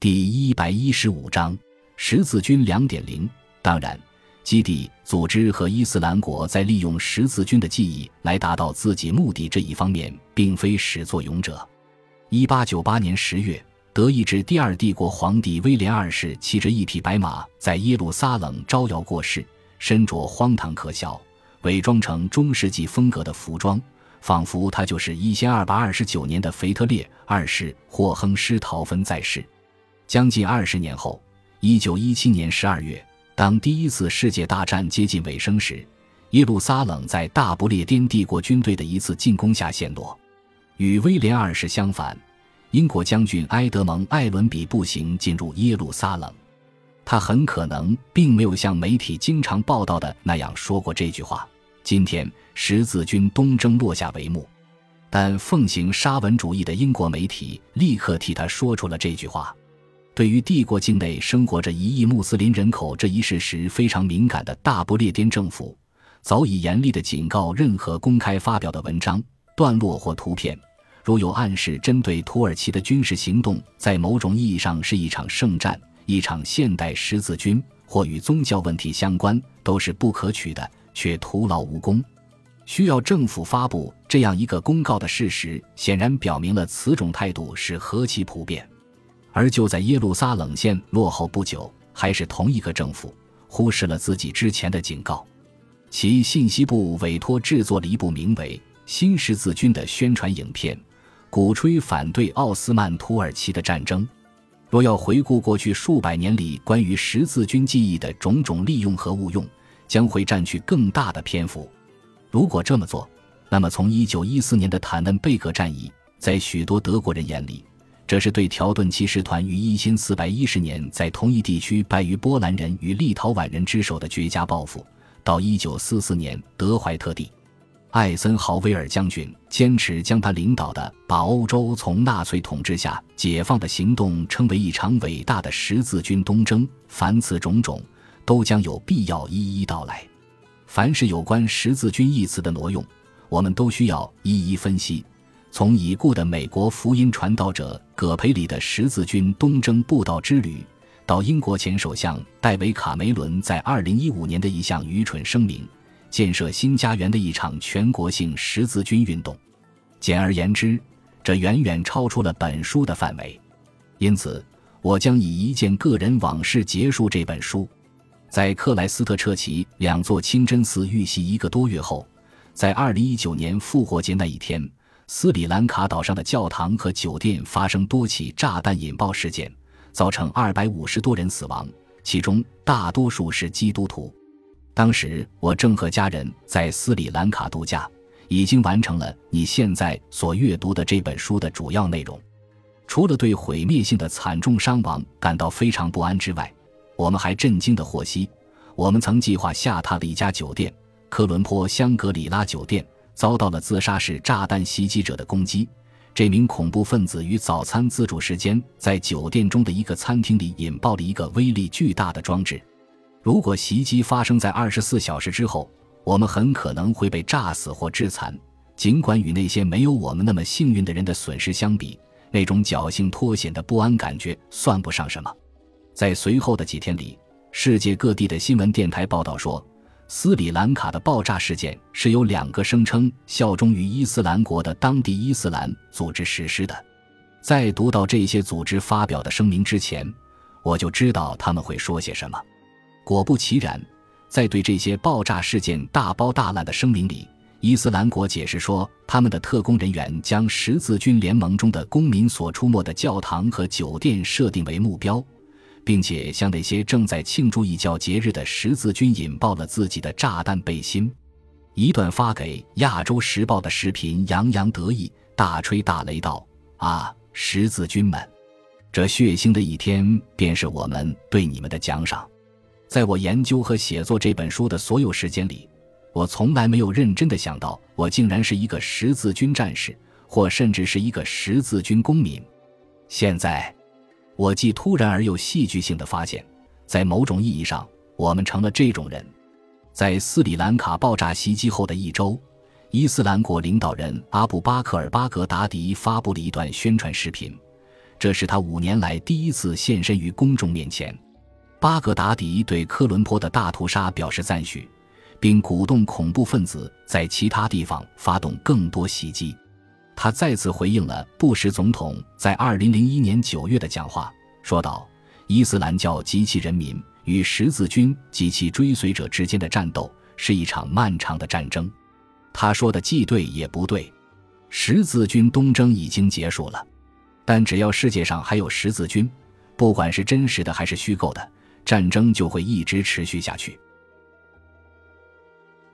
第一百一十五章十字军两点零。当然，基地组织和伊斯兰国在利用十字军的记忆来达到自己目的这一方面，并非始作俑者。一八九八年十月，德意志第二帝国皇帝威廉二世骑着一匹白马在耶路撒冷招摇过市，身着荒唐可笑、伪装成中世纪风格的服装，仿佛他就是一千二百二十九年的腓特烈二世霍亨施陶芬在世。将近二十年后，一九一七年十二月。当第一次世界大战接近尾声时，耶路撒冷在大不列颠帝国军队的一次进攻下陷落。与威廉二世相反，英国将军埃德蒙·艾伦比步行进入耶路撒冷。他很可能并没有像媒体经常报道的那样说过这句话：“今天十字军东征落下帷幕。”但奉行沙文主义的英国媒体立刻替他说出了这句话。对于帝国境内生活着一亿穆斯林人口这一事实非常敏感的大不列颠政府，早已严厉地警告：任何公开发表的文章、段落或图片，如有暗示针对土耳其的军事行动在某种意义上是一场圣战、一场现代十字军，或与宗教问题相关，都是不可取的，却徒劳无功。需要政府发布这样一个公告的事实，显然表明了此种态度是何其普遍。而就在耶路撒冷县落后不久，还是同一个政府忽视了自己之前的警告，其信息部委托制作了一部名为《新十字军》的宣传影片，鼓吹反对奥斯曼土耳其的战争。若要回顾过去数百年里关于十字军记忆的种种利用和误用，将会占据更大的篇幅。如果这么做，那么从1914年的坦嫩贝格战役，在许多德国人眼里，这是对条顿骑士团于一千四百一十年在同一地区败于波兰人与立陶宛人之手的绝佳报复。到一九四四年，德怀特地，艾森豪威尔将军坚持将他领导的把欧洲从纳粹统治下解放的行动称为一场伟大的十字军东征。凡此种种，都将有必要一一道来。凡是有关十字军一词的挪用，我们都需要一一分析。从已故的美国福音传道者葛培里的十字军东征布道之旅，到英国前首相戴维·卡梅伦在2015年的一项愚蠢声明，建设新家园的一场全国性十字军运动，简而言之，这远远超出了本书的范围。因此，我将以一件个人往事结束这本书。在克莱斯特彻奇两座清真寺遇袭一个多月后，在2019年复活节那一天。斯里兰卡岛上的教堂和酒店发生多起炸弹引爆事件，造成二百五十多人死亡，其中大多数是基督徒。当时我正和家人在斯里兰卡度假，已经完成了你现在所阅读的这本书的主要内容。除了对毁灭性的惨重伤亡感到非常不安之外，我们还震惊地获悉，我们曾计划下榻的一家酒店——科伦坡香格里拉酒店。遭到了自杀式炸弹袭击者的攻击。这名恐怖分子于早餐自助时间，在酒店中的一个餐厅里引爆了一个威力巨大的装置。如果袭击发生在二十四小时之后，我们很可能会被炸死或致残。尽管与那些没有我们那么幸运的人的损失相比，那种侥幸脱险的不安感觉算不上什么。在随后的几天里，世界各地的新闻电台报道说。斯里兰卡的爆炸事件是由两个声称效忠于伊斯兰国的当地伊斯兰组织实施的。在读到这些组织发表的声明之前，我就知道他们会说些什么。果不其然，在对这些爆炸事件大包大揽的声明里，伊斯兰国解释说，他们的特工人员将十字军联盟中的公民所出没的教堂和酒店设定为目标。并且向那些正在庆祝异教节日的十字军引爆了自己的炸弹背心。一段发给《亚洲时报》的视频洋洋得意、大吹大擂道：“啊，十字军们，这血腥的一天便是我们对你们的奖赏。”在我研究和写作这本书的所有时间里，我从来没有认真的想到，我竟然是一个十字军战士，或甚至是一个十字军公民。现在。我既突然而又戏剧性的发现，在某种意义上，我们成了这种人。在斯里兰卡爆炸袭击后的一周，伊斯兰国领导人阿布巴克尔巴格达迪发布了一段宣传视频，这是他五年来第一次现身于公众面前。巴格达迪对科伦坡的大屠杀表示赞许，并鼓动恐怖分子在其他地方发动更多袭击。他再次回应了布什总统在2001年9月的讲话，说道：“伊斯兰教及其人民与十字军及其追随者之间的战斗是一场漫长的战争。”他说的既对也不对。十字军东征已经结束了，但只要世界上还有十字军，不管是真实的还是虚构的，战争就会一直持续下去。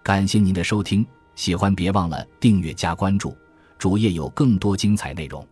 感谢您的收听，喜欢别忘了订阅加关注。主页有更多精彩内容。